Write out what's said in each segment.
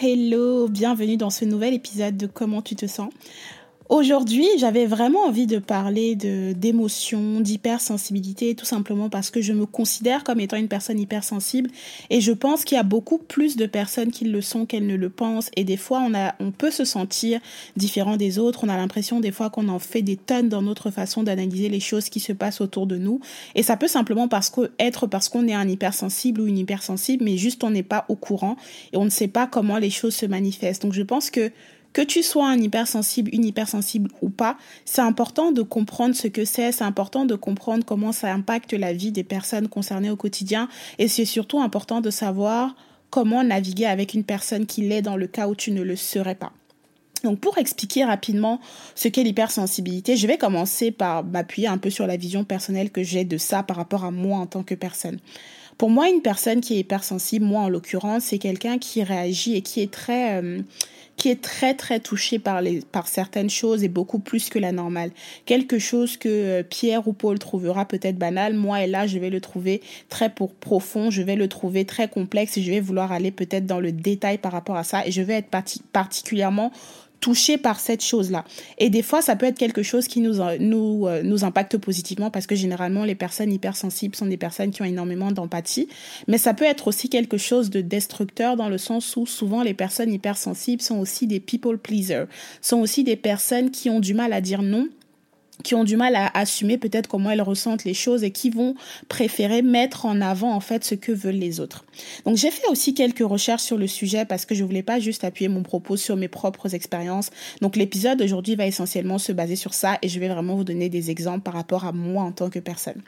Hello, bienvenue dans ce nouvel épisode de Comment tu te sens. Aujourd'hui, j'avais vraiment envie de parler de d'émotions, d'hypersensibilité, tout simplement parce que je me considère comme étant une personne hypersensible et je pense qu'il y a beaucoup plus de personnes qui le sont qu'elles ne le pensent et des fois on a on peut se sentir différent des autres, on a l'impression des fois qu'on en fait des tonnes dans notre façon d'analyser les choses qui se passent autour de nous et ça peut simplement parce que être parce qu'on est un hypersensible ou une hypersensible mais juste on n'est pas au courant et on ne sait pas comment les choses se manifestent. Donc je pense que que tu sois un hypersensible, une hypersensible ou pas, c'est important de comprendre ce que c'est, c'est important de comprendre comment ça impacte la vie des personnes concernées au quotidien et c'est surtout important de savoir comment naviguer avec une personne qui l'est dans le cas où tu ne le serais pas. Donc pour expliquer rapidement ce qu'est l'hypersensibilité, je vais commencer par m'appuyer un peu sur la vision personnelle que j'ai de ça par rapport à moi en tant que personne. Pour moi, une personne qui est hypersensible, moi en l'occurrence, c'est quelqu'un qui réagit et qui est très... Euh, qui est très très touché par les par certaines choses et beaucoup plus que la normale. Quelque chose que euh, Pierre ou Paul trouvera peut-être banal, moi et là je vais le trouver très pour profond, je vais le trouver très complexe et je vais vouloir aller peut-être dans le détail par rapport à ça. Et je vais être particulièrement touché par cette chose-là. Et des fois, ça peut être quelque chose qui nous, nous, euh, nous impacte positivement parce que généralement, les personnes hypersensibles sont des personnes qui ont énormément d'empathie. Mais ça peut être aussi quelque chose de destructeur dans le sens où souvent les personnes hypersensibles sont aussi des people pleasers, sont aussi des personnes qui ont du mal à dire non qui ont du mal à assumer peut-être comment elles ressentent les choses et qui vont préférer mettre en avant en fait ce que veulent les autres. Donc j'ai fait aussi quelques recherches sur le sujet parce que je voulais pas juste appuyer mon propos sur mes propres expériences. Donc l'épisode d'aujourd'hui va essentiellement se baser sur ça et je vais vraiment vous donner des exemples par rapport à moi en tant que personne.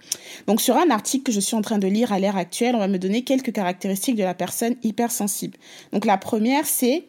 Donc sur un article que je suis en train de lire à l'ère actuelle, on va me donner quelques caractéristiques de la personne hypersensible. Donc la première c'est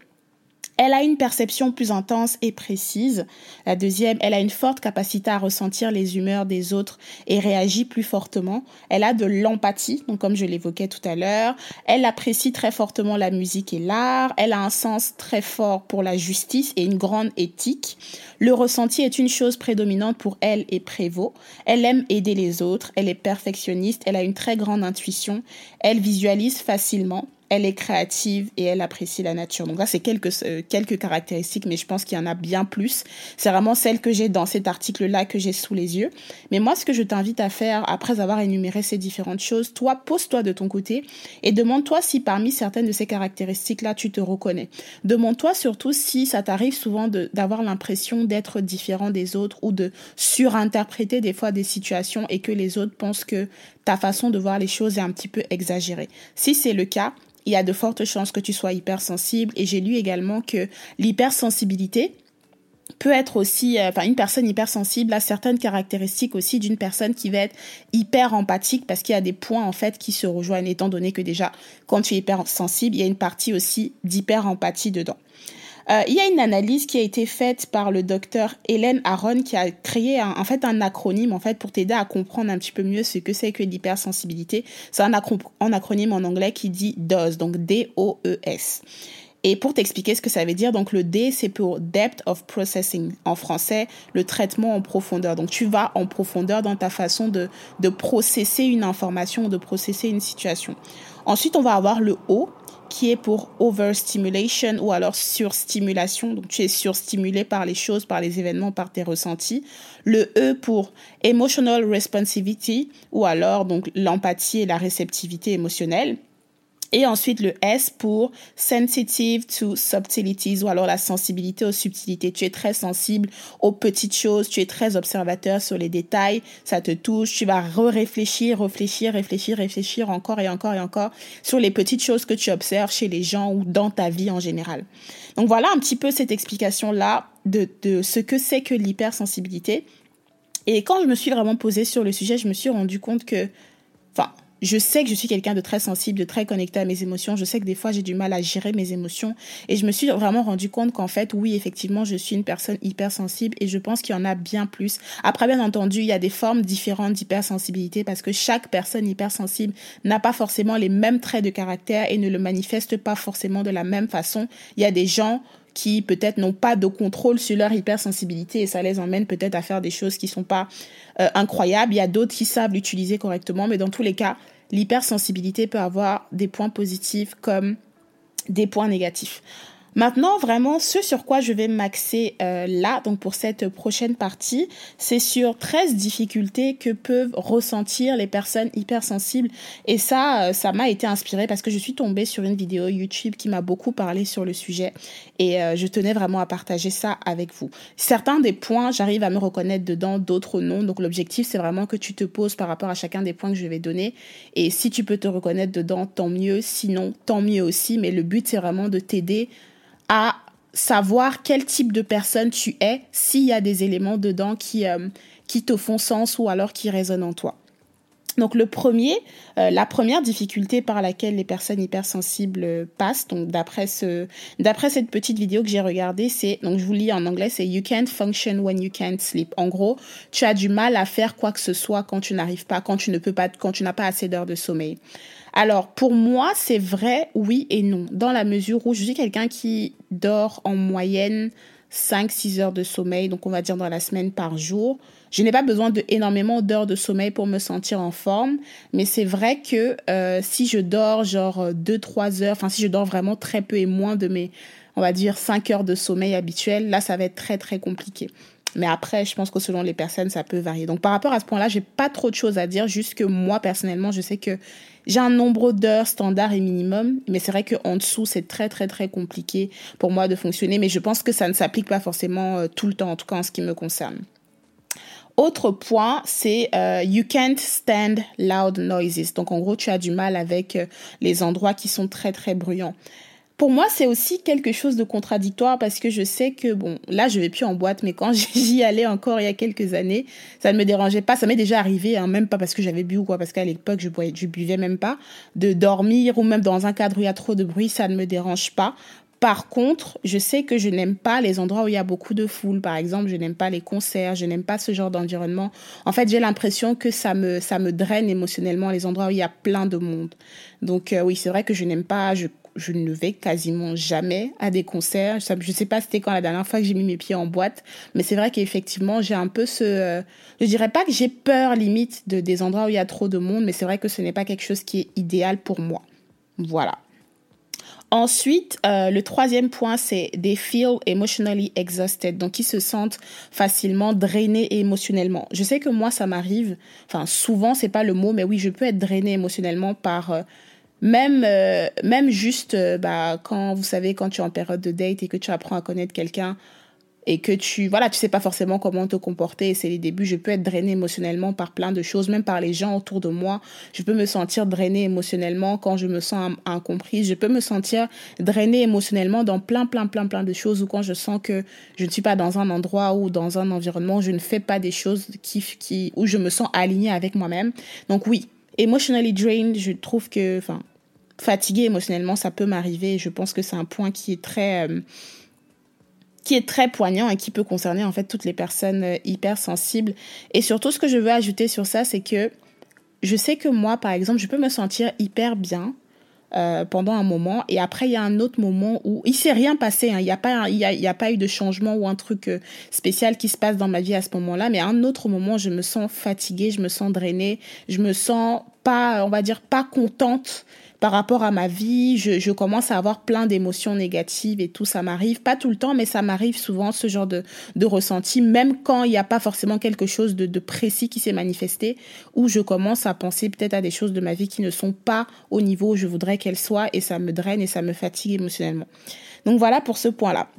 elle a une perception plus intense et précise. La deuxième, elle a une forte capacité à ressentir les humeurs des autres et réagit plus fortement. Elle a de l'empathie, donc comme je l'évoquais tout à l'heure. Elle apprécie très fortement la musique et l'art. Elle a un sens très fort pour la justice et une grande éthique. Le ressenti est une chose prédominante pour elle et prévaut. Elle aime aider les autres. Elle est perfectionniste. Elle a une très grande intuition. Elle visualise facilement elle est créative et elle apprécie la nature. Donc là, c'est quelques, euh, quelques caractéristiques, mais je pense qu'il y en a bien plus. C'est vraiment celle que j'ai dans cet article-là que j'ai sous les yeux. Mais moi, ce que je t'invite à faire, après avoir énuméré ces différentes choses, toi, pose-toi de ton côté et demande-toi si parmi certaines de ces caractéristiques-là, tu te reconnais. Demande-toi surtout si ça t'arrive souvent d'avoir l'impression d'être différent des autres ou de surinterpréter des fois des situations et que les autres pensent que ta façon de voir les choses est un petit peu exagérée. Si c'est le cas, il y a de fortes chances que tu sois hypersensible. Et j'ai lu également que l'hypersensibilité peut être aussi, euh, enfin, une personne hypersensible a certaines caractéristiques aussi d'une personne qui va être hyper empathique parce qu'il y a des points, en fait, qui se rejoignent étant donné que déjà, quand tu es hypersensible, il y a une partie aussi d'hyper empathie dedans. Euh, il y a une analyse qui a été faite par le docteur Hélène Aron qui a créé un, en fait un acronyme en fait pour t'aider à comprendre un petit peu mieux ce que c'est que l'hypersensibilité. C'est un, acronyme en anglais qui dit DOS, donc D-O-E-S. Et pour t'expliquer ce que ça veut dire, donc le D, c'est pour Depth of Processing. En français, le traitement en profondeur. Donc tu vas en profondeur dans ta façon de, de processer une information, de processer une situation. Ensuite, on va avoir le O, qui est pour overstimulation ou alors surstimulation. Donc tu es surstimulé par les choses, par les événements, par tes ressentis. Le E pour emotional responsivity ou alors donc l'empathie et la réceptivité émotionnelle. Et ensuite le S pour sensitive to subtleties ou alors la sensibilité aux subtilités. Tu es très sensible aux petites choses, tu es très observateur sur les détails, ça te touche, tu vas réfléchir, réfléchir, réfléchir, réfléchir encore et encore et encore sur les petites choses que tu observes chez les gens ou dans ta vie en général. Donc voilà un petit peu cette explication-là de, de ce que c'est que l'hypersensibilité. Et quand je me suis vraiment posée sur le sujet, je me suis rendu compte que, enfin, je sais que je suis quelqu'un de très sensible, de très connecté à mes émotions. Je sais que des fois, j'ai du mal à gérer mes émotions. Et je me suis vraiment rendu compte qu'en fait, oui, effectivement, je suis une personne hypersensible et je pense qu'il y en a bien plus. Après, bien entendu, il y a des formes différentes d'hypersensibilité parce que chaque personne hypersensible n'a pas forcément les mêmes traits de caractère et ne le manifeste pas forcément de la même façon. Il y a des gens qui peut-être n'ont pas de contrôle sur leur hypersensibilité et ça les emmène peut-être à faire des choses qui sont pas euh, incroyables. Il y a d'autres qui savent l'utiliser correctement, mais dans tous les cas, l'hypersensibilité peut avoir des points positifs comme des points négatifs. Maintenant, vraiment, ce sur quoi je vais m'axer euh, là, donc pour cette prochaine partie, c'est sur 13 difficultés que peuvent ressentir les personnes hypersensibles. Et ça, euh, ça m'a été inspiré parce que je suis tombée sur une vidéo YouTube qui m'a beaucoup parlé sur le sujet et euh, je tenais vraiment à partager ça avec vous. Certains des points, j'arrive à me reconnaître dedans, d'autres non. Donc l'objectif, c'est vraiment que tu te poses par rapport à chacun des points que je vais donner. Et si tu peux te reconnaître dedans, tant mieux. Sinon, tant mieux aussi. Mais le but, c'est vraiment de t'aider à savoir quel type de personne tu es s'il y a des éléments dedans qui, euh, qui te font sens ou alors qui résonnent en toi. Donc le premier, euh, la première difficulté par laquelle les personnes hypersensibles passent, donc d'après ce, d'après cette petite vidéo que j'ai regardée, c'est donc je vous lis en anglais, c'est you can't function when you can't sleep. En gros, tu as du mal à faire quoi que ce soit quand tu n'arrives pas, quand tu ne peux pas, quand tu n'as pas assez d'heures de sommeil. Alors, pour moi, c'est vrai, oui et non, dans la mesure où je suis quelqu'un qui dort en moyenne 5-6 heures de sommeil, donc on va dire dans la semaine par jour. Je n'ai pas besoin de énormément d'heures de sommeil pour me sentir en forme, mais c'est vrai que euh, si je dors genre 2-3 heures, enfin si je dors vraiment très peu et moins de mes, on va dire 5 heures de sommeil habituel, là ça va être très très compliqué. Mais après, je pense que selon les personnes, ça peut varier. Donc par rapport à ce point-là, j'ai pas trop de choses à dire, juste que moi personnellement, je sais que j'ai un nombre d'heures standard et minimum, mais c'est vrai qu'en dessous, c'est très très très compliqué pour moi de fonctionner. Mais je pense que ça ne s'applique pas forcément euh, tout le temps, en tout cas en ce qui me concerne. Autre point, c'est euh, you can't stand loud noises. Donc en gros, tu as du mal avec euh, les endroits qui sont très très bruyants pour moi, c'est aussi quelque chose de contradictoire parce que je sais que, bon, là, je vais plus en boîte, mais quand j'y allais encore il y a quelques années, ça ne me dérangeait pas. Ça m'est déjà arrivé, hein, même pas parce que j'avais bu ou quoi, parce qu'à l'époque, je, buvais même pas, de dormir ou même dans un cadre où il y a trop de bruit, ça ne me dérange pas. Par contre, je sais que je n'aime pas les endroits où il y a beaucoup de foule. Par exemple, je n'aime pas les concerts, je n'aime pas ce genre d'environnement. En fait, j'ai l'impression que ça me, ça me draine émotionnellement les endroits où il y a plein de monde. Donc euh, oui, c'est vrai que je n'aime pas, je je ne vais quasiment jamais à des concerts. Je ne sais pas c'était quand la dernière fois que j'ai mis mes pieds en boîte, mais c'est vrai qu'effectivement, j'ai un peu ce... Euh, je dirais pas que j'ai peur limite de, des endroits où il y a trop de monde, mais c'est vrai que ce n'est pas quelque chose qui est idéal pour moi. Voilà. Ensuite, euh, le troisième point, c'est des feel emotionally exhausted, donc ils se sentent facilement drainés émotionnellement. Je sais que moi, ça m'arrive, enfin souvent, c'est pas le mot, mais oui, je peux être drainé émotionnellement par euh, même, euh, même juste, euh, bah, quand vous savez, quand tu es en période de date et que tu apprends à connaître quelqu'un et que tu, voilà, tu sais pas forcément comment te comporter c'est les débuts, je peux être drainée émotionnellement par plein de choses, même par les gens autour de moi. Je peux me sentir drainée émotionnellement quand je me sens incomprise. Je peux me sentir drainée émotionnellement dans plein, plein, plein, plein de choses ou quand je sens que je ne suis pas dans un endroit ou dans un environnement où je ne fais pas des choses qui, qui, où je me sens alignée avec moi-même. Donc oui, emotionally drained, je trouve que, enfin, fatiguée émotionnellement, ça peut m'arriver. Je pense que c'est un point qui est très euh, qui est très poignant et qui peut concerner en fait toutes les personnes euh, hyper sensibles. Et surtout, ce que je veux ajouter sur ça, c'est que je sais que moi, par exemple, je peux me sentir hyper bien euh, pendant un moment et après il y a un autre moment où il s'est rien passé hein. il n'y a pas y a, pas eu de changement ou un truc spécial qui se passe dans ma vie à ce moment-là mais à un autre moment je me sens fatiguée je me sens drainée je me sens pas on va dire pas contente par rapport à ma vie, je, je commence à avoir plein d'émotions négatives et tout, ça m'arrive, pas tout le temps, mais ça m'arrive souvent ce genre de, de ressenti, même quand il n'y a pas forcément quelque chose de, de précis qui s'est manifesté, où je commence à penser peut-être à des choses de ma vie qui ne sont pas au niveau où je voudrais qu'elles soient, et ça me draine et ça me fatigue émotionnellement. Donc voilà pour ce point-là.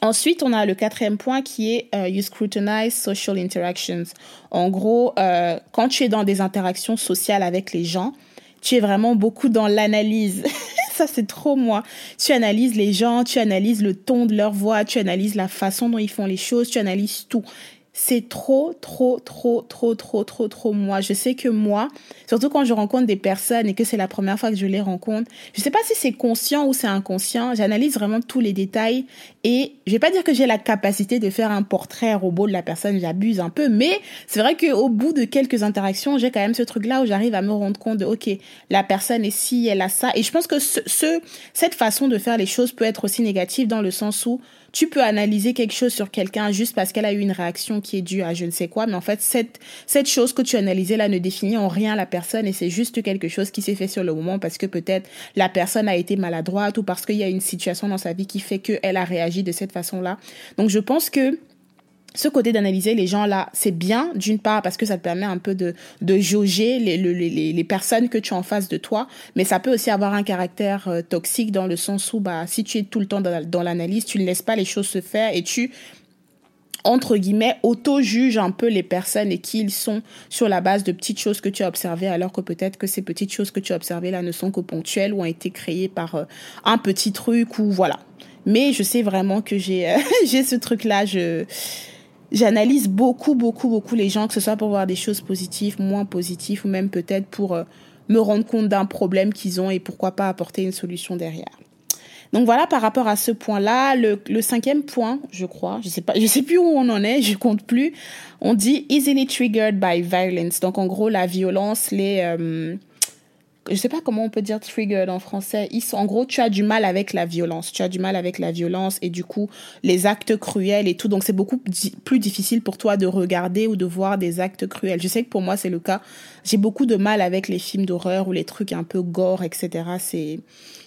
Ensuite, on a le quatrième point qui est euh, you scrutinize social interactions. En gros, euh, quand tu es dans des interactions sociales avec les gens, tu es vraiment beaucoup dans l'analyse. Ça, c'est trop moi. Tu analyses les gens, tu analyses le ton de leur voix, tu analyses la façon dont ils font les choses, tu analyses tout c'est trop, trop, trop, trop, trop, trop, trop moi. Je sais que moi, surtout quand je rencontre des personnes et que c'est la première fois que je les rencontre, je sais pas si c'est conscient ou c'est inconscient, j'analyse vraiment tous les détails et je vais pas dire que j'ai la capacité de faire un portrait robot de la personne, j'abuse un peu, mais c'est vrai qu'au bout de quelques interactions, j'ai quand même ce truc-là où j'arrive à me rendre compte de, ok, la personne est ci, elle a ça. Et je pense que ce, cette façon de faire les choses peut être aussi négative dans le sens où tu peux analyser quelque chose sur quelqu'un juste parce qu'elle a eu une réaction qui est due à je ne sais quoi, mais en fait, cette, cette chose que tu as analysée là ne définit en rien la personne et c'est juste quelque chose qui s'est fait sur le moment parce que peut-être la personne a été maladroite ou parce qu'il y a une situation dans sa vie qui fait qu'elle a réagi de cette façon-là. Donc, je pense que ce côté d'analyser les gens là, c'est bien d'une part parce que ça te permet un peu de, de jauger les, les, les, personnes que tu as en face de toi, mais ça peut aussi avoir un caractère euh, toxique dans le sens où bah si tu es tout le temps dans, dans l'analyse, tu ne laisses pas les choses se faire et tu entre guillemets, auto-juge un peu les personnes et qui ils sont sur la base de petites choses que tu as observées, alors que peut-être que ces petites choses que tu as observées là ne sont que ponctuelles ou ont été créées par euh, un petit truc ou voilà. Mais je sais vraiment que j'ai euh, ce truc là, je j'analyse beaucoup, beaucoup, beaucoup les gens, que ce soit pour voir des choses positives, moins positives, ou même peut-être pour euh, me rendre compte d'un problème qu'ils ont et pourquoi pas apporter une solution derrière. Donc voilà par rapport à ce point-là, le, cinquième point, je crois, je sais pas, je sais plus où on en est, je compte plus. On dit easily triggered by violence? Donc en gros la violence, les euh, je sais pas comment on peut dire triggered en français. En gros, tu as du mal avec la violence. Tu as du mal avec la violence et du coup, les actes cruels et tout. Donc, c'est beaucoup plus difficile pour toi de regarder ou de voir des actes cruels. Je sais que pour moi, c'est le cas. J'ai beaucoup de mal avec les films d'horreur ou les trucs un peu gore, etc. C'est,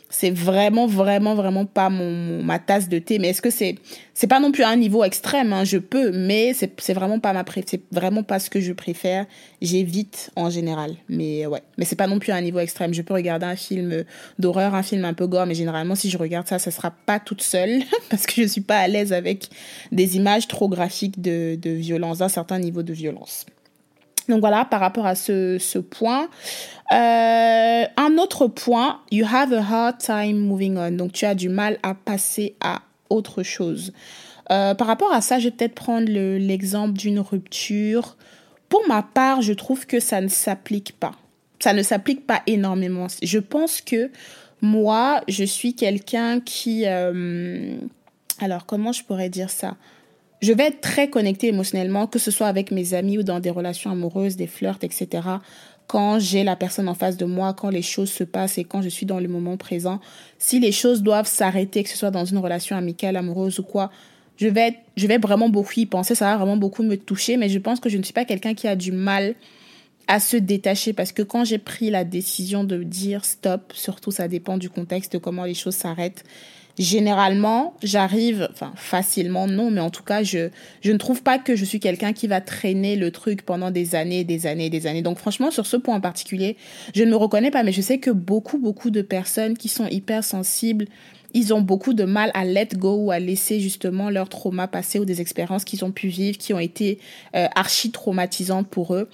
c'est vraiment vraiment vraiment pas ma tasse de thé. Mais est-ce que c'est c'est pas non plus à un niveau extrême hein, je peux mais c'est vraiment pas ma c'est vraiment pas ce que je préfère. J'évite en général. Mais ouais. Mais c'est pas non plus à un niveau extrême. Je peux regarder un film d'horreur un film un peu gore mais généralement si je regarde ça ça sera pas toute seule parce que je suis pas à l'aise avec des images trop graphiques de de violence d'un certain niveau de violence donc voilà, par rapport à ce, point. Euh, un autre point, you have a hard time moving on. Donc tu as du mal à passer à autre chose. Euh, par rapport à ça, je vais peut-être prendre l'exemple d'une rupture. Pour ma part, je trouve que ça ne s'applique pas. Ça ne s'applique pas énormément. Je pense que moi, je suis quelqu'un qui... Euh, alors, comment je pourrais dire ça? Je vais être très connectée émotionnellement, que ce soit avec mes amis ou dans des relations amoureuses, des flirts, etc. Quand j'ai la personne en face de moi, quand les choses se passent et quand je suis dans le moment présent, si les choses doivent s'arrêter, que ce soit dans une relation amicale, amoureuse ou quoi, je vais, je vais vraiment beaucoup y penser, ça va vraiment beaucoup me toucher, mais je pense que je ne suis pas quelqu'un qui a du mal à se détacher parce que quand j'ai pris la décision de dire stop, surtout ça dépend du contexte, de comment les choses s'arrêtent, généralement, j'arrive, enfin facilement non, mais en tout cas, je je ne trouve pas que je suis quelqu'un qui va traîner le truc pendant des années, des années, des années. Donc franchement, sur ce point en particulier, je ne me reconnais pas, mais je sais que beaucoup, beaucoup de personnes qui sont hyper sensibles, ils ont beaucoup de mal à let go ou à laisser justement leur trauma passer ou des expériences qu'ils ont pu vivre, qui ont été euh, archi traumatisantes pour eux.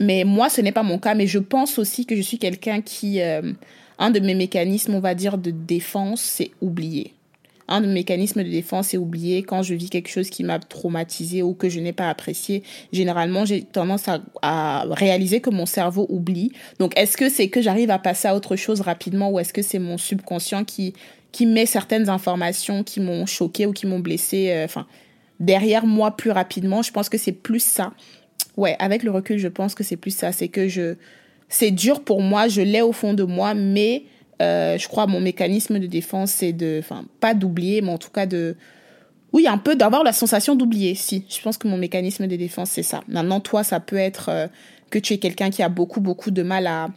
Mais moi, ce n'est pas mon cas, mais je pense aussi que je suis quelqu'un qui euh, un de mes mécanismes, on va dire, de défense, c'est oublier. Un de mes mécanismes de défense, c'est oublier quand je vis quelque chose qui m'a traumatisé ou que je n'ai pas apprécié. Généralement, j'ai tendance à, réaliser que mon cerveau oublie. Donc, est-ce que c'est que j'arrive à passer à autre chose rapidement ou est-ce que c'est mon subconscient qui, qui met certaines informations qui m'ont choqué ou qui m'ont blessé, euh, derrière moi plus rapidement? Je pense que c'est plus ça. Ouais, avec le recul, je pense que c'est plus ça. C'est que je, c'est dur pour moi, je l'ai au fond de moi, mais euh, je crois mon mécanisme de défense, c'est de, enfin, pas d'oublier, mais en tout cas de, oui, un peu d'avoir la sensation d'oublier. Si, je pense que mon mécanisme de défense, c'est ça. Maintenant, toi, ça peut être euh, que tu es quelqu'un qui a beaucoup, beaucoup de mal à,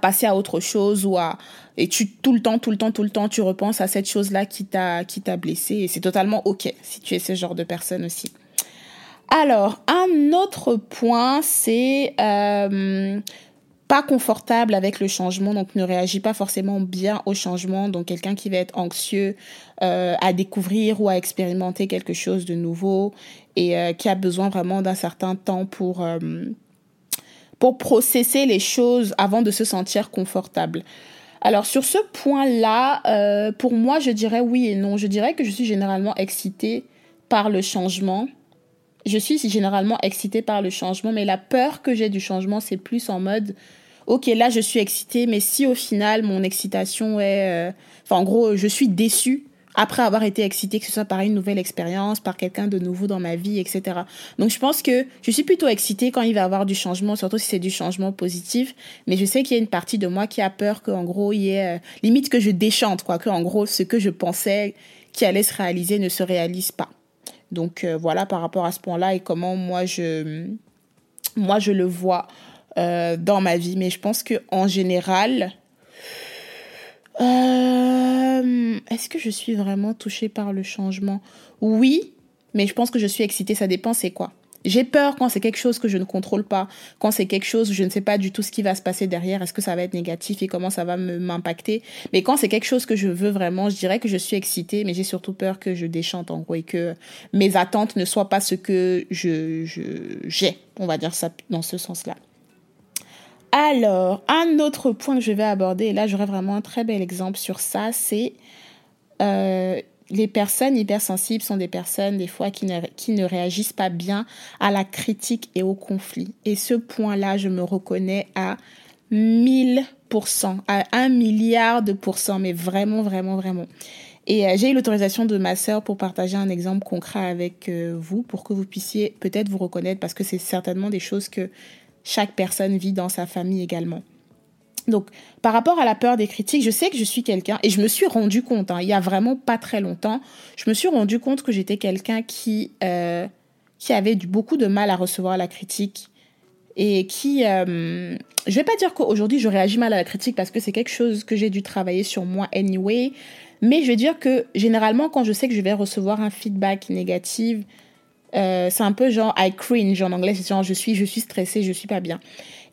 passer à autre chose ou à et tu tout le temps tout le temps tout le temps tu repenses à cette chose là qui t'a qui t'a blessé et c'est totalement ok si tu es ce genre de personne aussi alors un autre point c'est euh, pas confortable avec le changement, donc ne réagit pas forcément bien au changement. Donc quelqu'un qui va être anxieux euh, à découvrir ou à expérimenter quelque chose de nouveau et euh, qui a besoin vraiment d'un certain temps pour euh, pour processer les choses avant de se sentir confortable. Alors sur ce point-là, pour moi, je dirais oui et non. Je dirais que je suis généralement excitée par le changement. Je suis généralement excitée par le changement, mais la peur que j'ai du changement, c'est plus en mode ok, là je suis excitée, mais si au final mon excitation est, euh, enfin en gros, je suis déçue après avoir été excitée, que ce soit par une nouvelle expérience, par quelqu'un de nouveau dans ma vie, etc. Donc je pense que je suis plutôt excitée quand il va y avoir du changement, surtout si c'est du changement positif. Mais je sais qu'il y a une partie de moi qui a peur qu'en gros il y ait euh, limite que je déchante, quoi, que en gros ce que je pensais qui allait se réaliser ne se réalise pas. Donc euh, voilà par rapport à ce point-là et comment moi je moi je le vois euh, dans ma vie. Mais je pense que en général, euh, est-ce que je suis vraiment touchée par le changement? Oui, mais je pense que je suis excitée. Ça dépend, c'est quoi? J'ai peur quand c'est quelque chose que je ne contrôle pas, quand c'est quelque chose où je ne sais pas du tout ce qui va se passer derrière, est-ce que ça va être négatif et comment ça va m'impacter. Mais quand c'est quelque chose que je veux vraiment, je dirais que je suis excitée, mais j'ai surtout peur que je déchante en gros et que mes attentes ne soient pas ce que je j'ai, on va dire ça dans ce sens-là. Alors, un autre point que je vais aborder, et là j'aurais vraiment un très bel exemple sur ça, c'est euh, les personnes hypersensibles sont des personnes des fois qui ne, qui ne réagissent pas bien à la critique et au conflit. Et ce point-là, je me reconnais à 1000%, à un milliard de pourcents, mais vraiment, vraiment, vraiment. Et euh, j'ai eu l'autorisation de ma sœur pour partager un exemple concret avec euh, vous, pour que vous puissiez peut-être vous reconnaître, parce que c'est certainement des choses que chaque personne vit dans sa famille également. Donc, par rapport à la peur des critiques, je sais que je suis quelqu'un, et je me suis rendu compte, hein, il y a vraiment pas très longtemps, je me suis rendu compte que j'étais quelqu'un qui, euh, qui avait du, beaucoup de mal à recevoir la critique, et qui, euh, je vais pas dire qu'aujourd'hui je réagis mal à la critique parce que c'est quelque chose que j'ai dû travailler sur moi anyway, mais je vais dire que généralement quand je sais que je vais recevoir un feedback négatif, euh, c'est un peu genre I cringe en anglais, c'est genre je suis, je suis stressée, je suis pas bien.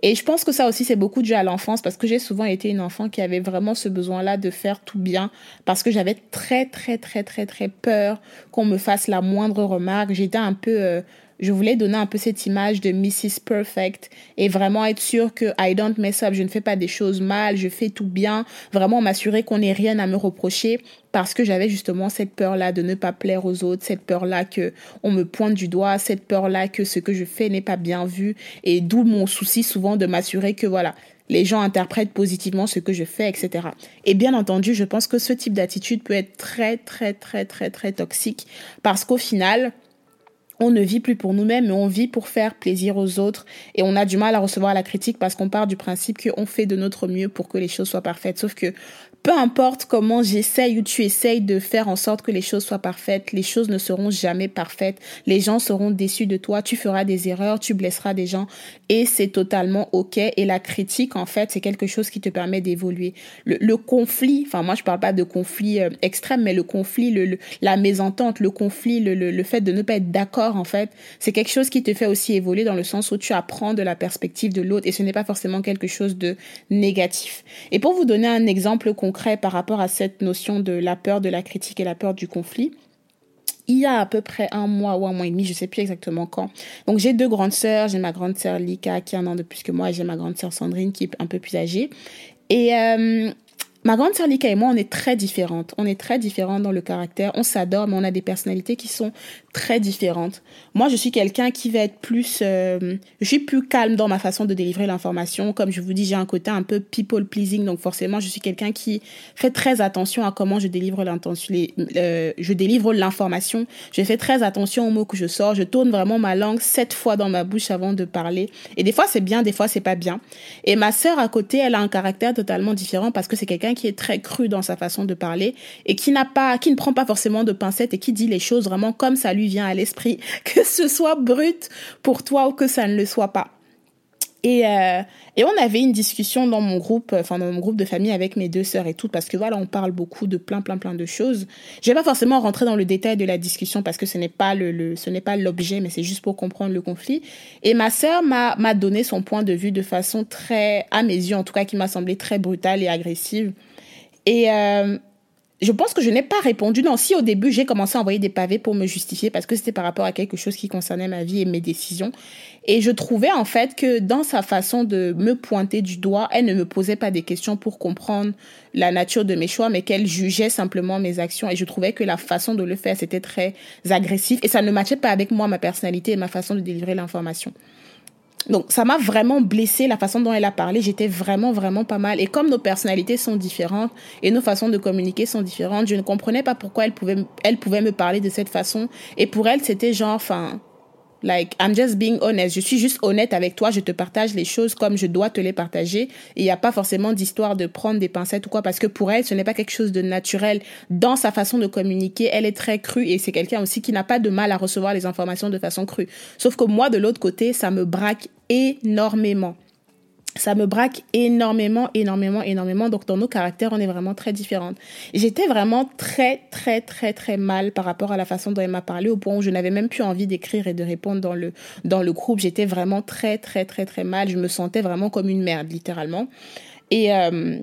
Et je pense que ça aussi c'est beaucoup dû à l'enfance parce que j'ai souvent été une enfant qui avait vraiment ce besoin-là de faire tout bien parce que j'avais très très très très très peur qu'on me fasse la moindre remarque. J'étais un peu euh, je voulais donner un peu cette image de Mrs. Perfect et vraiment être sûr que I don't mess up, je ne fais pas des choses mal, je fais tout bien, vraiment m'assurer qu'on n'ait rien à me reprocher parce que j'avais justement cette peur-là de ne pas plaire aux autres, cette peur-là que on me pointe du doigt, cette peur-là que ce que je fais n'est pas bien vu et d'où mon souci souvent de m'assurer que voilà, les gens interprètent positivement ce que je fais, etc. Et bien entendu, je pense que ce type d'attitude peut être très, très, très, très, très toxique parce qu'au final, on ne vit plus pour nous-mêmes, mais on vit pour faire plaisir aux autres. Et on a du mal à recevoir la critique parce qu'on part du principe qu'on fait de notre mieux pour que les choses soient parfaites. Sauf que peu importe comment j'essaye ou tu essayes de faire en sorte que les choses soient parfaites, les choses ne seront jamais parfaites. Les gens seront déçus de toi, tu feras des erreurs, tu blesseras des gens et c'est totalement ok. Et la critique, en fait, c'est quelque chose qui te permet d'évoluer. Le, conflit, enfin moi je parle pas de conflit euh, extrême, mais le conflit, la mésentente, le conflit, le fait de ne pas être d'accord, en fait, c'est quelque chose qui te fait aussi évoluer dans le sens où tu apprends de la perspective de l'autre et ce n'est pas forcément quelque chose de négatif. Et pour vous donner un exemple concret, par rapport à cette notion de la peur de la critique et la peur du conflit. Il y a à peu près un mois ou un mois et demi, je sais plus exactement quand. Donc j'ai deux grandes sœurs, j'ai ma grande sœur Lika qui a un an de plus que moi et j'ai ma grande sœur Sandrine qui est un peu plus âgée. Et euh, Ma grande sœur Lika et moi, on est très différentes. On est très différentes dans le caractère. On s'adore, mais on a des personnalités qui sont très différentes. Moi, je suis quelqu'un qui va être plus... Euh, je suis plus calme dans ma façon de délivrer l'information. Comme je vous dis, j'ai un côté un peu people pleasing. Donc forcément, je suis quelqu'un qui fait très attention à comment je délivre. Euh, je délivre l'information. Je fais très attention aux mots que je sors. Je tourne vraiment ma langue sept fois dans ma bouche avant de parler. Et des fois, c'est bien, des fois, c'est pas bien. Et ma sœur à côté, elle a un caractère totalement différent parce que c'est quelqu'un qui est très cru dans sa façon de parler et qui n'a pas, qui ne prend pas forcément de pincettes et qui dit les choses vraiment comme ça lui vient à l'esprit, que ce soit brut pour toi ou que ça ne le soit pas. Et, euh, et on avait une discussion dans mon groupe, enfin dans mon groupe de famille avec mes deux sœurs et tout, parce que voilà, on parle beaucoup de plein, plein, plein de choses. Je vais pas forcément rentrer dans le détail de la discussion parce que ce n'est pas le, le ce n'est pas l'objet, mais c'est juste pour comprendre le conflit. Et ma sœur m'a m'a donné son point de vue de façon très, à mes yeux en tout cas, qui m'a semblé très brutale et agressive. Et euh, je pense que je n'ai pas répondu. Non, si au début j'ai commencé à envoyer des pavés pour me justifier parce que c'était par rapport à quelque chose qui concernait ma vie et mes décisions. Et je trouvais en fait que dans sa façon de me pointer du doigt, elle ne me posait pas des questions pour comprendre la nature de mes choix, mais qu'elle jugeait simplement mes actions. Et je trouvais que la façon de le faire, c'était très agressif et ça ne matchait pas avec moi, ma personnalité et ma façon de délivrer l'information. Donc ça m'a vraiment blessé la façon dont elle a parlé. J'étais vraiment vraiment pas mal. Et comme nos personnalités sont différentes et nos façons de communiquer sont différentes, je ne comprenais pas pourquoi elle pouvait elle pouvait me parler de cette façon. Et pour elle c'était genre enfin Like, I'm just being honest. Je suis juste honnête avec toi. Je te partage les choses comme je dois te les partager. Il n'y a pas forcément d'histoire de prendre des pincettes ou quoi, parce que pour elle, ce n'est pas quelque chose de naturel dans sa façon de communiquer. Elle est très crue et c'est quelqu'un aussi qui n'a pas de mal à recevoir les informations de façon crue. Sauf que moi, de l'autre côté, ça me braque énormément ça me braque énormément, énormément, énormément. Donc, dans nos caractères, on est vraiment très différentes. J'étais vraiment très, très, très, très mal par rapport à la façon dont elle m'a parlé, au point où je n'avais même plus envie d'écrire et de répondre dans le, dans le groupe. J'étais vraiment très, très, très, très mal. Je me sentais vraiment comme une merde, littéralement. Et euh,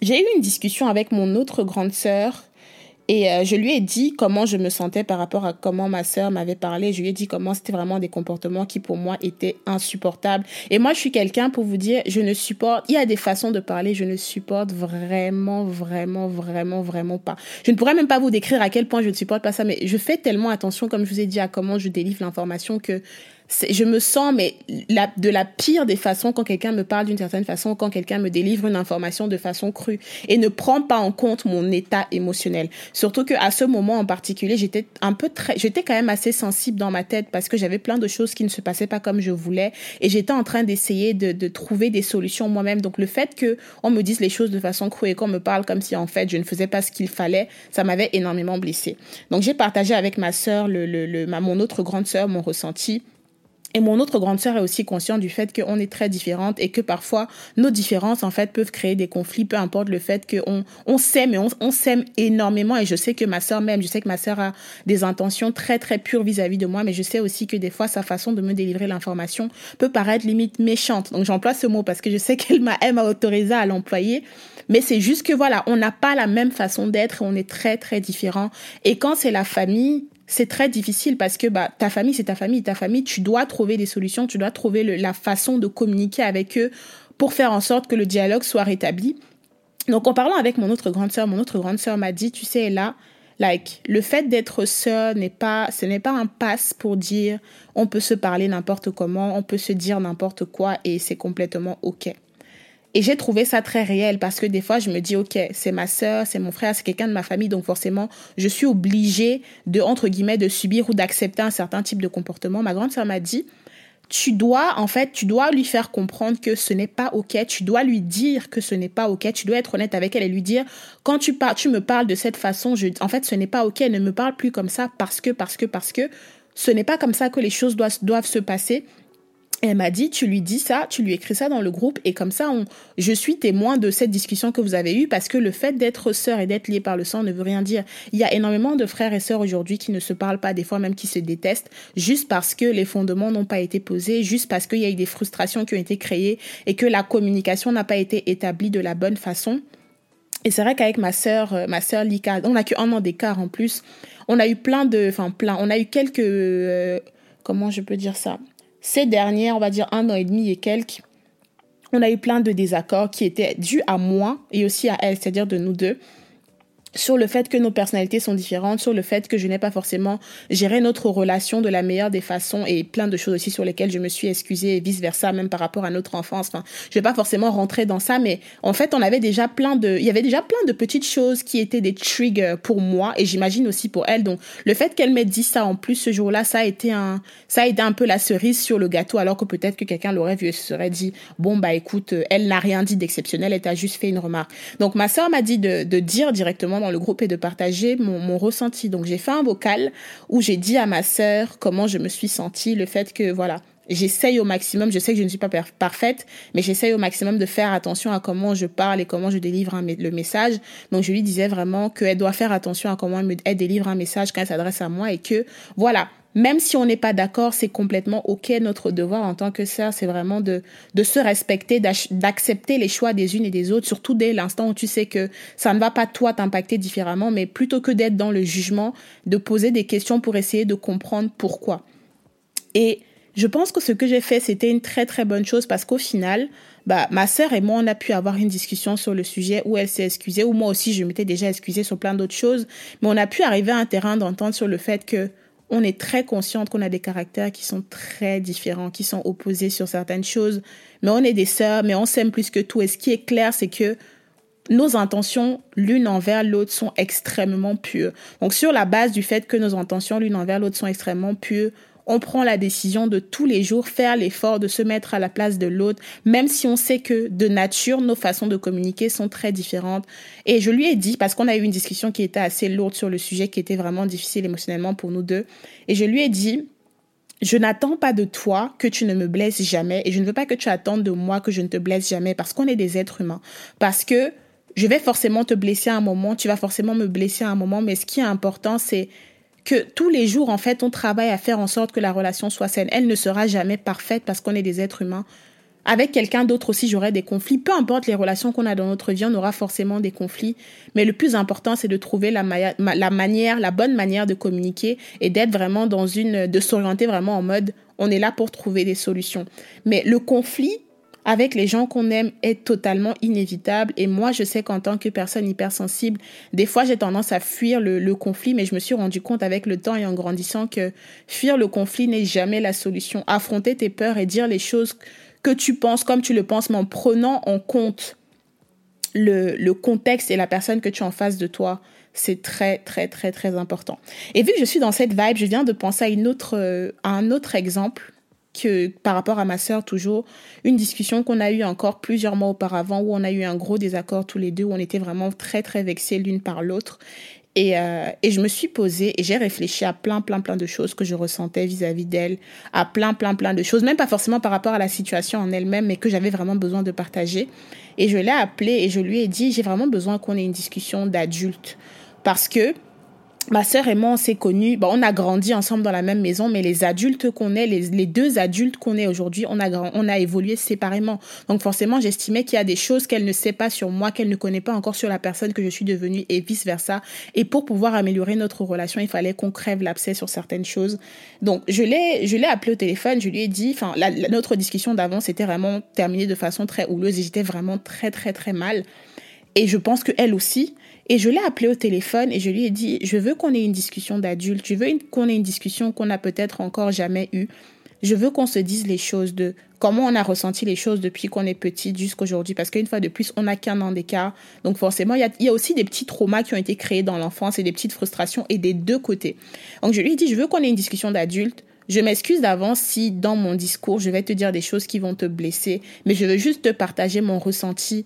j'ai eu une discussion avec mon autre grande sœur et euh, je lui ai dit comment je me sentais par rapport à comment ma sœur m'avait parlé. Je lui ai dit comment c'était vraiment des comportements qui pour moi étaient insupportables. Et moi, je suis quelqu'un pour vous dire, je ne supporte, il y a des façons de parler, je ne supporte vraiment, vraiment, vraiment, vraiment pas. Je ne pourrais même pas vous décrire à quel point je ne supporte pas ça, mais je fais tellement attention, comme je vous ai dit, à comment je délivre l'information que je me sens mais de la pire des façons quand quelqu'un me parle d'une certaine façon, quand quelqu'un me délivre une information de façon crue et ne prend pas en compte mon état émotionnel. Surtout que à ce moment en particulier, j'étais un peu très, j'étais quand même assez sensible dans ma tête parce que j'avais plein de choses qui ne se passaient pas comme je voulais et j'étais en train d'essayer de, de trouver des solutions moi-même. Donc le fait que on me dise les choses de façon crue et qu'on me parle comme si en fait je ne faisais pas ce qu'il fallait, ça m'avait énormément blessée. Donc j'ai partagé avec ma sœur, le, le, le, ma, mon autre grande sœur, mon ressenti. Et mon autre grande sœur est aussi consciente du fait qu'on est très différentes et que parfois nos différences en fait peuvent créer des conflits, peu importe le fait qu'on on s'aime et on, s'aime énormément. Et je sais que ma sœur m'aime, je sais que ma sœur a des intentions très très pures vis-à-vis de moi, mais je sais aussi que des fois sa façon de me délivrer l'information peut paraître limite méchante. Donc j'emploie ce mot parce que je sais qu'elle m'a autorisé à l'employer, mais c'est juste que voilà, on n'a pas la même façon d'être on est très très différents. Et quand c'est la famille, c'est très difficile parce que bah ta famille c'est ta famille, ta famille tu dois trouver des solutions, tu dois trouver la façon de communiquer avec eux pour faire en sorte que le dialogue soit rétabli. Donc en parlant avec mon autre grande sœur, mon autre grande sœur m'a dit tu sais là like le fait d'être sœur n'est pas ce n'est pas un passe pour dire on peut se parler n'importe comment, on peut se dire n'importe quoi et c'est complètement OK. Et j'ai trouvé ça très réel parce que des fois, je me dis, OK, c'est ma sœur, c'est mon frère, c'est quelqu'un de ma famille, donc forcément, je suis obligée de, entre guillemets, de subir ou d'accepter un certain type de comportement. Ma grande sœur m'a dit, tu dois, en fait, tu dois lui faire comprendre que ce n'est pas OK. Tu dois lui dire que ce n'est pas OK. Tu dois être honnête avec elle et lui dire, quand tu tu me parles de cette façon, je, en fait, ce n'est pas OK. Ne me parle plus comme ça parce que, parce que, parce que ce n'est pas comme ça que les choses doivent se passer elle m'a dit, tu lui dis ça, tu lui écris ça dans le groupe et comme ça, on, je suis témoin de cette discussion que vous avez eue parce que le fait d'être sœur et d'être lié par le sang ne veut rien dire. Il y a énormément de frères et sœurs aujourd'hui qui ne se parlent pas, des fois même qui se détestent, juste parce que les fondements n'ont pas été posés, juste parce qu'il y a eu des frustrations qui ont été créées et que la communication n'a pas été établie de la bonne façon. Et c'est vrai qu'avec ma sœur, euh, ma sœur Lika, on n'a qu'un an d'écart en plus. On a eu plein de, enfin plein, on a eu quelques, euh, comment je peux dire ça? Ces dernières, on va dire un an et demi et quelques, on a eu plein de désaccords qui étaient dus à moi et aussi à elle, c'est-à-dire de nous deux sur le fait que nos personnalités sont différentes, sur le fait que je n'ai pas forcément géré notre relation de la meilleure des façons et plein de choses aussi sur lesquelles je me suis excusée et vice versa, même par rapport à notre enfance. Enfin, je vais pas forcément rentrer dans ça, mais en fait, on avait déjà plein de, il y avait déjà plein de petites choses qui étaient des triggers pour moi et j'imagine aussi pour elle. Donc, le fait qu'elle m'ait dit ça en plus ce jour-là, ça a été un, ça a été un peu la cerise sur le gâteau, alors que peut-être que quelqu'un l'aurait vu et se serait dit, bon, bah, écoute, elle n'a rien dit d'exceptionnel, elle t'a juste fait une remarque. Donc, ma sœur m'a dit de, de dire directement le groupe et de partager mon, ressenti. Donc j'ai fait un vocal où j'ai dit à ma sœur comment je me suis sentie, le fait que voilà, j'essaye au maximum, je sais que je ne suis pas parfaite, mais j'essaye au maximum de faire attention à comment je parle et comment je délivre le message. Donc je lui disais vraiment qu'elle doit faire attention à comment elle, délivre un message quand elle s'adresse à moi et que voilà, même si on n'est pas d'accord, c'est complètement OK. Notre devoir en tant que sœur, c'est vraiment de, de se respecter, d'accepter les choix des unes et des autres, surtout dès l'instant où tu sais que ça ne va pas toi t'impacter différemment, mais plutôt que d'être dans le jugement, de poser des questions pour essayer de comprendre pourquoi. Et je pense que ce que j'ai fait, c'était une très très bonne chose parce qu'au final, bah, ma sœur et moi, on a pu avoir une discussion sur le sujet où elle s'est excusée, ou moi aussi, je m'étais déjà excusée sur plein d'autres choses, mais on a pu arriver à un terrain d'entente sur le fait que on est très consciente qu'on a des caractères qui sont très différents, qui sont opposés sur certaines choses, mais on est des sœurs, mais on s'aime plus que tout. Et ce qui est clair, c'est que nos intentions l'une envers l'autre sont extrêmement pures. Donc sur la base du fait que nos intentions l'une envers l'autre sont extrêmement pures, on prend la décision de tous les jours faire l'effort de se mettre à la place de l'autre, même si on sait que de nature, nos façons de communiquer sont très différentes. Et je lui ai dit, parce qu'on a eu une discussion qui était assez lourde sur le sujet, qui était vraiment difficile émotionnellement pour nous deux, et je lui ai dit, je n'attends pas de toi que tu ne me blesses jamais, et je ne veux pas que tu attendes de moi que je ne te blesse jamais, parce qu'on est des êtres humains. Parce que je vais forcément te blesser à un moment, tu vas forcément me blesser à un moment, mais ce qui est important, c'est que tous les jours, en fait, on travaille à faire en sorte que la relation soit saine. Elle ne sera jamais parfaite parce qu'on est des êtres humains. Avec quelqu'un d'autre aussi, j'aurai des conflits. Peu importe les relations qu'on a dans notre vie, on aura forcément des conflits. Mais le plus important, c'est de trouver la, manière, la bonne manière de communiquer et d'être vraiment dans une, de s'orienter vraiment en mode, on est là pour trouver des solutions. Mais le conflit, avec les gens qu'on aime est totalement inévitable. Et moi, je sais qu'en tant que personne hypersensible, des fois, j'ai tendance à fuir le, conflit, mais je me suis rendu compte avec le temps et en grandissant que fuir le conflit n'est jamais la solution. Affronter tes peurs et dire les choses que tu penses comme tu le penses, mais en prenant en compte le, contexte et la personne que tu as en face de toi, c'est très, très, très, très important. Et vu que je suis dans cette vibe, je viens de penser à, autre, euh, à un autre exemple par rapport à ma sœur toujours une discussion qu'on a eue encore plusieurs mois auparavant où on a eu un gros désaccord tous les deux où on était vraiment très très vexés l'une par l'autre. Et, euh, et je me suis posée et j'ai réfléchi à plein plein plein de choses que je ressentais vis-à-vis d'elle à plein plein plein de choses même pas forcément par rapport à la situation en elle-même mais que j'avais vraiment besoin de partager. Et je l'ai appelée et je lui ai dit j'ai vraiment besoin qu'on ait une discussion d'adulte. Parce que ma sœur et moi, on s'est connus. Bon, on a grandi ensemble dans la même maison, mais les adultes qu'on est, les, deux adultes qu'on est aujourd'hui, on a, on a évolué séparément. Donc forcément, j'estimais qu'il y a des choses qu'elle ne sait pas sur moi, qu'elle ne connaît pas encore sur la personne que je suis devenue et vice versa. Et pour pouvoir améliorer notre relation, il fallait qu'on crève l'abcès sur certaines choses. Donc je l'ai, je l'ai appelé au téléphone, je lui ai dit, enfin, notre discussion d'avant c'était vraiment terminée de façon très houleuse et j'étais vraiment très très très mal. Et je pense que elle aussi. Et je l'ai appelé au téléphone et je lui ai dit, je veux qu'on ait une discussion d'adulte, je veux qu'on ait une discussion qu'on n'a peut-être encore jamais eue. Je veux qu'on se dise les choses de comment on a ressenti les choses depuis qu'on est petite jusqu'aujourd'hui. Parce qu'une fois de plus, on n'a qu'un an d'écart. Donc forcément, il y a, y a, aussi des petits traumas qui ont été créés dans l'enfance et des petites frustrations et des deux côtés. Donc je lui ai dit, je veux qu'on ait une discussion d'adulte. Je m'excuse d'avance si dans mon discours, je vais te dire des choses qui vont te blesser, mais je veux juste te partager mon ressenti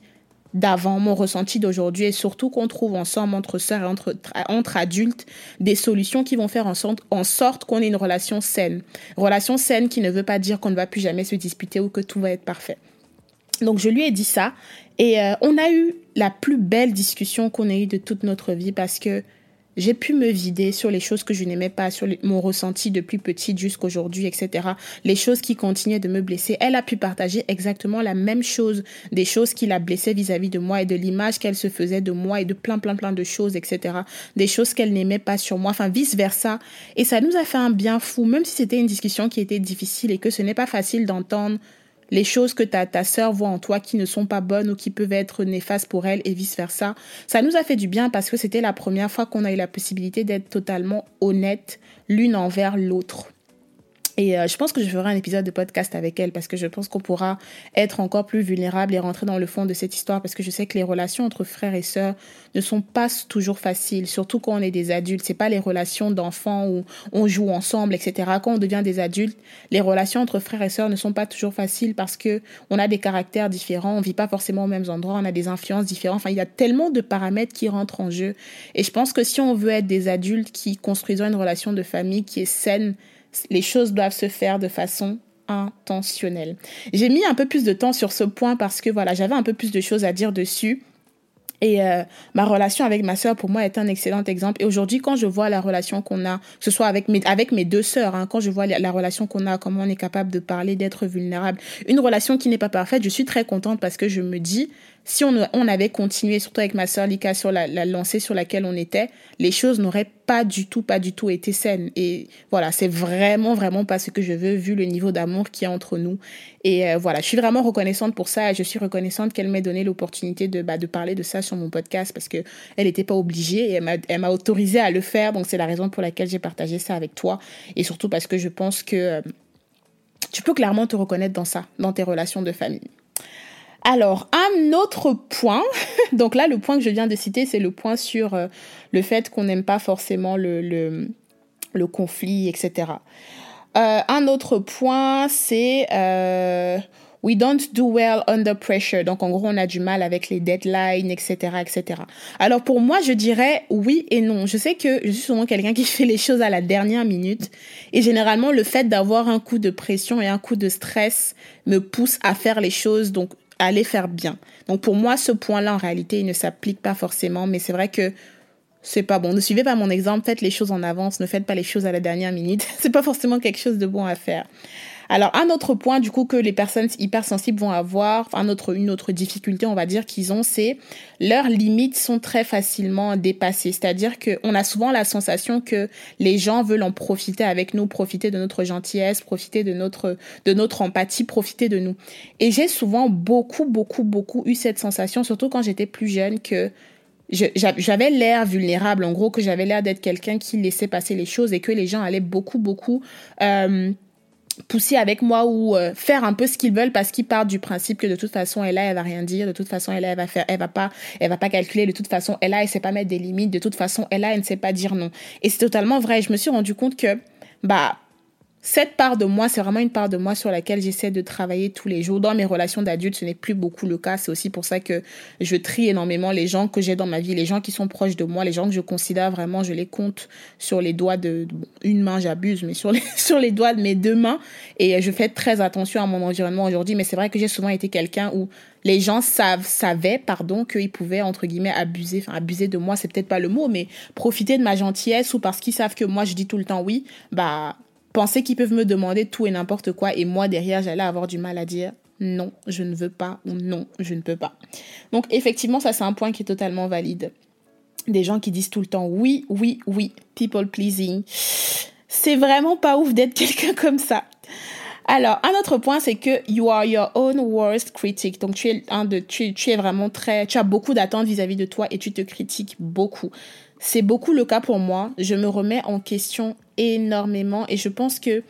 d'avant, mon ressenti d'aujourd'hui et surtout qu'on trouve ensemble entre sœurs et entre, entre adultes des solutions qui vont faire en sorte, qu'on ait une relation saine. Relation saine qui ne veut pas dire qu'on ne va plus jamais se disputer ou que tout va être parfait. Donc je lui ai dit ça et euh, on a eu la plus belle discussion qu'on ait eue de toute notre vie parce que j'ai pu me vider sur les choses que je n'aimais pas, sur mon ressenti depuis petite jusqu'aujourd'hui, etc. Les choses qui continuaient de me blesser. Elle a pu partager exactement la même chose, des choses qui la blessaient vis-à-vis de moi et de l'image qu'elle se faisait de moi et de plein, plein, plein de choses, etc. Des choses qu'elle n'aimait pas sur moi, enfin vice versa. Et ça nous a fait un bien fou, même si c'était une discussion qui était difficile et que ce n'est pas facile d'entendre les choses que ta, ta sœur voit en toi qui ne sont pas bonnes ou qui peuvent être néfastes pour elle et vice versa. Ça nous a fait du bien parce que c'était la première fois qu'on a eu la possibilité d'être totalement honnête l'une envers l'autre. Et euh, je pense que je ferai un épisode de podcast avec elle parce que je pense qu'on pourra être encore plus vulnérable et rentrer dans le fond de cette histoire parce que je sais que les relations entre frères et sœurs ne sont pas toujours faciles, surtout quand on est des adultes. C'est pas les relations d'enfants où on joue ensemble, etc. Quand on devient des adultes, les relations entre frères et sœurs ne sont pas toujours faciles parce que on a des caractères différents, on vit pas forcément aux mêmes endroits, on a des influences différentes. Enfin, il y a tellement de paramètres qui rentrent en jeu. Et je pense que si on veut être des adultes qui construisent une relation de famille qui est saine, les choses doivent se faire de façon intentionnel. J'ai mis un peu plus de temps sur ce point parce que voilà, j'avais un peu plus de choses à dire dessus. Et euh, ma relation avec ma sœur, pour moi, est un excellent exemple. Et aujourd'hui, quand je vois la relation qu'on a, que ce soit avec mes, avec mes deux sœurs, hein, quand je vois la, relation qu'on a, comment on est capable de parler, d'être vulnérable, une relation qui n'est pas parfaite, je suis très contente parce que je me dis, si on, avait continué, surtout avec ma sœur Lika, sur la, la lancée sur laquelle on était, les choses n'auraient pas du tout, pas du tout été saines. Et voilà, c'est vraiment, vraiment pas ce que je veux, vu le niveau d'amour qu'il y a entre nous. Et euh, voilà, je suis vraiment reconnaissante pour ça. Et je suis reconnaissante qu'elle m'ait donné l'opportunité de, bah, de parler de ça sur mon podcast parce que elle n'était pas obligée et elle m'a autorisé à le faire. Donc c'est la raison pour laquelle j'ai partagé ça avec toi. Et surtout parce que je pense que euh, tu peux clairement te reconnaître dans ça, dans tes relations de famille. Alors, un autre point, donc là, le point que je viens de citer, c'est le point sur euh, le fait qu'on n'aime pas forcément le, conflit, etc. Euh, un autre point, c'est euh, we don't do well under pressure. Donc, en gros, on a du mal avec les deadlines, etc., etc. Alors, pour moi, je dirais oui et non. Je sais que je suis souvent quelqu'un qui fait les choses à la dernière minute. Et généralement, le fait d'avoir un coup de pression et un coup de stress me pousse à faire les choses. Donc, aller faire bien. Donc pour moi, ce point-là, en réalité, il ne s'applique pas forcément, mais c'est vrai que c'est pas bon. Ne suivez pas mon exemple, faites les choses en avance, ne faites pas les choses à la dernière minute. c'est pas forcément quelque chose de bon à faire. Alors un autre point du coup que les personnes hypersensibles vont avoir, un autre, une autre difficulté on va dire qu'ils ont, c'est leurs limites sont très facilement dépassées. C'est-à-dire qu'on a souvent la sensation que les gens veulent en profiter avec nous, profiter de notre gentillesse, profiter de notre de notre empathie, profiter de nous. Et j'ai souvent beaucoup beaucoup beaucoup eu cette sensation, surtout quand j'étais plus jeune, que j'avais l'air vulnérable, en gros, que j'avais l'air d'être quelqu'un qui laissait passer les choses et que les gens allaient beaucoup, beaucoup euh, pousser avec moi ou euh, faire un peu ce qu'ils veulent parce qu'ils partent du principe que de toute façon elle là elle va rien dire. De toute façon elle là elle va faire elle va pas elle va pas calculer. De toute façon elle là elle sait pas mettre des limites. De toute façon elle là elle ne sait pas dire non. Et c'est totalement vrai. Je me suis rendu compte que bah cette part de moi, c'est vraiment une part de moi sur laquelle j'essaie de travailler tous les jours. Dans mes relations d'adultes, ce n'est plus beaucoup le cas. C'est aussi pour ça que je trie énormément les gens que j'ai dans ma vie, les gens qui sont proches de moi, les gens que je considère vraiment, je les compte sur les doigts de, une main, j'abuse, mais sur les, sur les doigts de mes deux mains. Et je fais très attention à mon environnement aujourd'hui. Mais c'est vrai que j'ai souvent été quelqu'un où les gens savent, savaient, pardon, qu'ils pouvaient, entre guillemets, abuser, enfin, abuser de moi, c'est peut-être pas le mot, mais profiter de ma gentillesse ou parce qu'ils savent que moi, je dis tout le temps oui, bah, penser qu'ils peuvent me demander tout et n'importe quoi et moi derrière j'allais avoir du mal à dire non, je ne veux pas ou non, je ne peux pas. Donc effectivement, ça c'est un point qui est totalement valide. Des gens qui disent tout le temps oui, oui, oui, people pleasing. C'est vraiment pas ouf d'être quelqu'un comme ça. Alors, un autre point, c'est que you are your own worst critic. Donc, tu es un de, tu, tu es vraiment très, tu as beaucoup d'attentes vis-à-vis de toi et tu te critiques beaucoup. C'est beaucoup le cas pour moi. Je me remets en question énormément et je pense que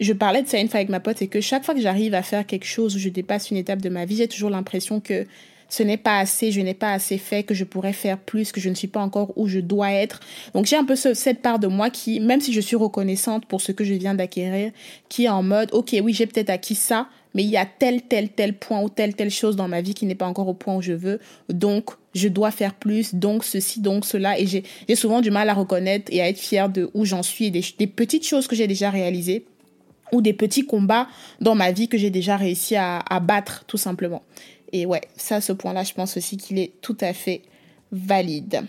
je parlais de ça une fois avec ma pote et que chaque fois que j'arrive à faire quelque chose où je dépasse une étape de ma vie, j'ai toujours l'impression que ce n'est pas assez, je n'ai pas assez fait, que je pourrais faire plus, que je ne suis pas encore où je dois être. Donc j'ai un peu cette part de moi qui, même si je suis reconnaissante pour ce que je viens d'acquérir, qui est en mode, ok, oui, j'ai peut-être acquis ça, mais il y a tel, tel, tel point ou telle, telle chose dans ma vie qui n'est pas encore au point où je veux. Donc, je dois faire plus, donc ceci, donc cela. Et j'ai souvent du mal à reconnaître et à être fière de où j'en suis et des, petites choses que j'ai déjà réalisées ou des petits combats dans ma vie que j'ai déjà réussi à, à battre, tout simplement. Et ouais, ça, ce point-là, je pense aussi qu'il est tout à fait valide.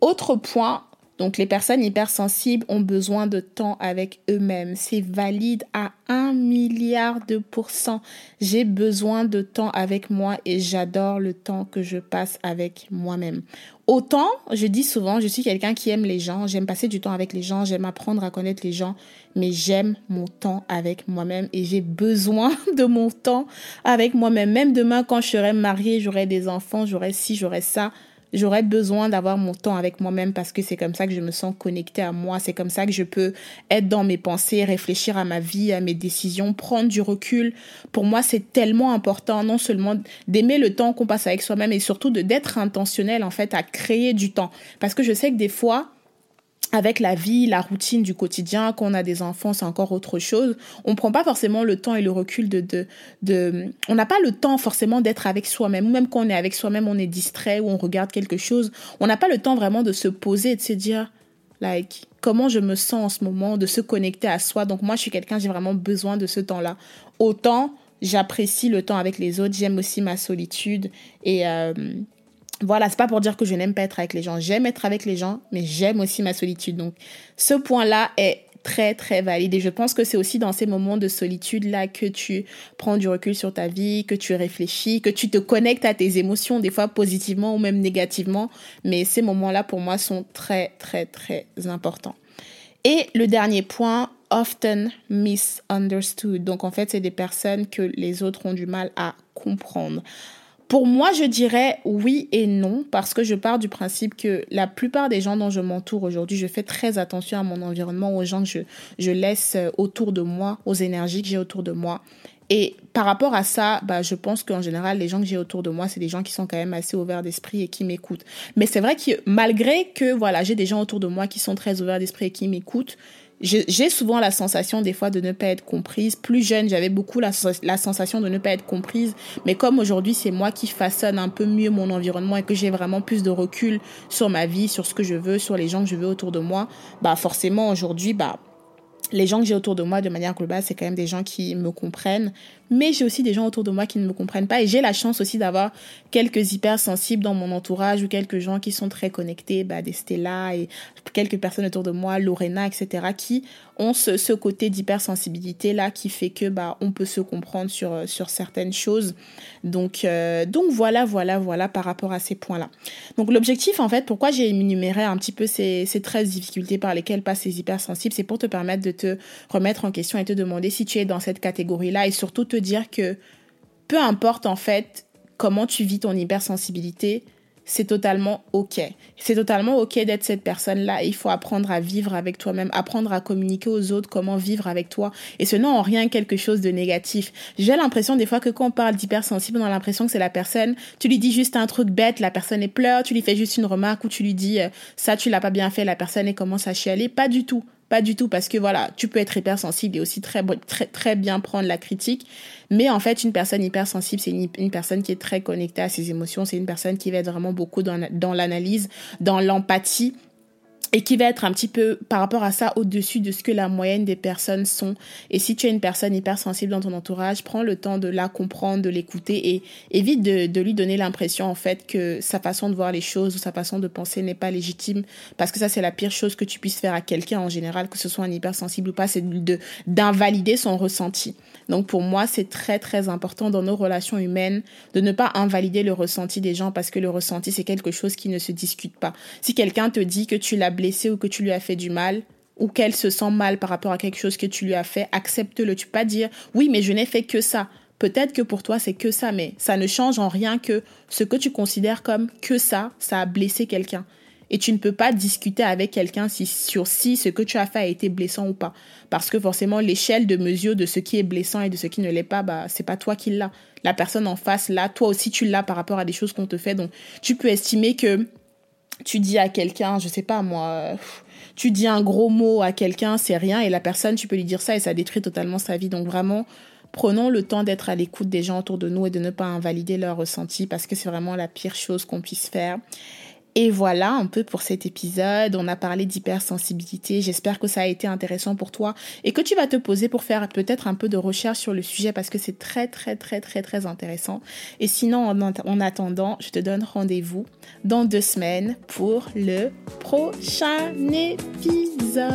Autre point, donc les personnes hypersensibles ont besoin de temps avec eux-mêmes. C'est valide à un milliard de pourcents. J'ai besoin de temps avec moi et j'adore le temps que je passe avec moi-même. Autant, je dis souvent, je suis quelqu'un qui aime les gens, j'aime passer du temps avec les gens, j'aime apprendre à connaître les gens, mais j'aime mon temps avec moi-même et j'ai besoin de mon temps avec moi-même. Même demain, quand je serai mariée, j'aurai des enfants, j'aurai ci, j'aurai ça j'aurais besoin d'avoir mon temps avec moi-même parce que c'est comme ça que je me sens connectée à moi, c'est comme ça que je peux être dans mes pensées, réfléchir à ma vie, à mes décisions, prendre du recul. Pour moi, c'est tellement important non seulement d'aimer le temps qu'on passe avec soi-même et surtout de d'être intentionnel en fait à créer du temps parce que je sais que des fois avec la vie, la routine du quotidien, quand on a des enfants, c'est encore autre chose. On prend pas forcément le temps et le recul de, de, de on n'a pas le temps forcément d'être avec soi-même. Ou même quand on est avec soi-même, on est distrait ou on regarde quelque chose. On n'a pas le temps vraiment de se poser et de se dire, like, comment je me sens en ce moment, de se connecter à soi. Donc moi, je suis quelqu'un, j'ai vraiment besoin de ce temps-là. Autant j'apprécie le temps avec les autres, j'aime aussi ma solitude et euh, voilà, c'est pas pour dire que je n'aime pas être avec les gens. J'aime être avec les gens, mais j'aime aussi ma solitude. Donc ce point-là est très très valide et je pense que c'est aussi dans ces moments de solitude là que tu prends du recul sur ta vie, que tu réfléchis, que tu te connectes à tes émotions des fois positivement ou même négativement, mais ces moments-là pour moi sont très très très importants. Et le dernier point, often misunderstood. Donc en fait, c'est des personnes que les autres ont du mal à comprendre. Pour moi, je dirais oui et non, parce que je pars du principe que la plupart des gens dont je m'entoure aujourd'hui, je fais très attention à mon environnement, aux gens que je, je laisse autour de moi, aux énergies que j'ai autour de moi. Et par rapport à ça, bah, je pense qu'en général, les gens que j'ai autour de moi, c'est des gens qui sont quand même assez ouverts d'esprit et qui m'écoutent. Mais c'est vrai que malgré que, voilà, j'ai des gens autour de moi qui sont très ouverts d'esprit et qui m'écoutent, j'ai souvent la sensation des fois de ne pas être comprise. Plus jeune, j'avais beaucoup la, la, sensation de ne pas être comprise. Mais comme aujourd'hui, c'est moi qui façonne un peu mieux mon environnement et que j'ai vraiment plus de recul sur ma vie, sur ce que je veux, sur les gens que je veux autour de moi, bah forcément aujourd'hui, bah les gens que j'ai autour de moi de manière globale, c'est quand même des gens qui me comprennent, mais j'ai aussi des gens autour de moi qui ne me comprennent pas et j'ai la chance aussi d'avoir quelques hypersensibles dans mon entourage ou quelques gens qui sont très connectés, bah, des Stella et quelques personnes autour de moi, Lorena, etc., qui ce, côté d'hypersensibilité là qui fait que bah on peut se comprendre sur sur certaines choses. Donc euh, donc voilà voilà voilà par rapport à ces points là. Donc l'objectif en fait pourquoi j'ai énuméré un petit peu ces ces 13 difficultés par lesquelles passent ces hypersensibles, c'est pour te permettre de te remettre en question et te demander si tu es dans cette catégorie là et surtout te dire que peu importe en fait comment tu vis ton hypersensibilité, c'est totalement ok. C'est totalement ok d'être cette personne-là. Il faut apprendre à vivre avec toi-même, apprendre à communiquer aux autres comment vivre avec toi. Et ce n'est en rien quelque chose de négatif. J'ai l'impression des fois que quand on parle d'hypersensible, on a l'impression que c'est la personne, tu lui dis juste un truc bête, la personne est pleure, tu lui fais juste une remarque ou tu lui dis euh, ça tu l'as pas bien fait, la personne elle commence à chialer. Pas du tout. Pas du tout, parce que voilà, tu peux être hypersensible et aussi très, très, très bien prendre la critique. Mais en fait, une personne hypersensible, c'est une, personne qui est très connectée à ses émotions. C'est une personne qui va être vraiment beaucoup dans, dans l'analyse, dans l'empathie et qui va être un petit peu par rapport à ça au-dessus de ce que la moyenne des personnes sont. Et si tu es une personne hypersensible dans ton entourage, prends le temps de la comprendre, de l'écouter et évite de, de lui donner l'impression en fait que sa façon de voir les choses ou sa façon de penser n'est pas légitime parce que ça c'est la pire chose que tu puisses faire à quelqu'un en général, que ce soit un hypersensible ou pas, c'est de d'invalider son ressenti. Donc pour moi, c'est très très important dans nos relations humaines de ne pas invalider le ressenti des gens parce que le ressenti c'est quelque chose qui ne se discute pas. Si quelqu'un te dit que tu l'as blessé ou que tu lui as fait du mal, ou qu'elle se sent mal par rapport à quelque chose que tu lui as fait, accepte-le. Tu peux pas dire oui, mais je n'ai fait que ça. Peut-être que pour toi c'est que ça, mais ça ne change en rien que ce que tu considères comme que ça, ça a blessé quelqu'un. Et tu ne peux pas discuter avec quelqu'un si, sur si ce que tu as fait a été blessant ou pas. Parce que forcément, l'échelle de mesure de ce qui est blessant et de ce qui ne l'est pas, bah, c'est pas toi qui l'as. La personne en face, là, toi aussi, tu l'as par rapport à des choses qu'on te fait. Donc, tu peux estimer que tu dis à quelqu'un, je sais pas moi, tu dis un gros mot à quelqu'un, c'est rien, et la personne, tu peux lui dire ça et ça détruit totalement sa vie. Donc vraiment, prenons le temps d'être à l'écoute des gens autour de nous et de ne pas invalider leurs ressentis parce que c'est vraiment la pire chose qu'on puisse faire. Et voilà un peu pour cet épisode. On a parlé d'hypersensibilité. J'espère que ça a été intéressant pour toi et que tu vas te poser pour faire peut-être un peu de recherche sur le sujet parce que c'est très très très très très intéressant. Et sinon, en, attendant, je te donne rendez-vous dans deux semaines pour le prochain épisode.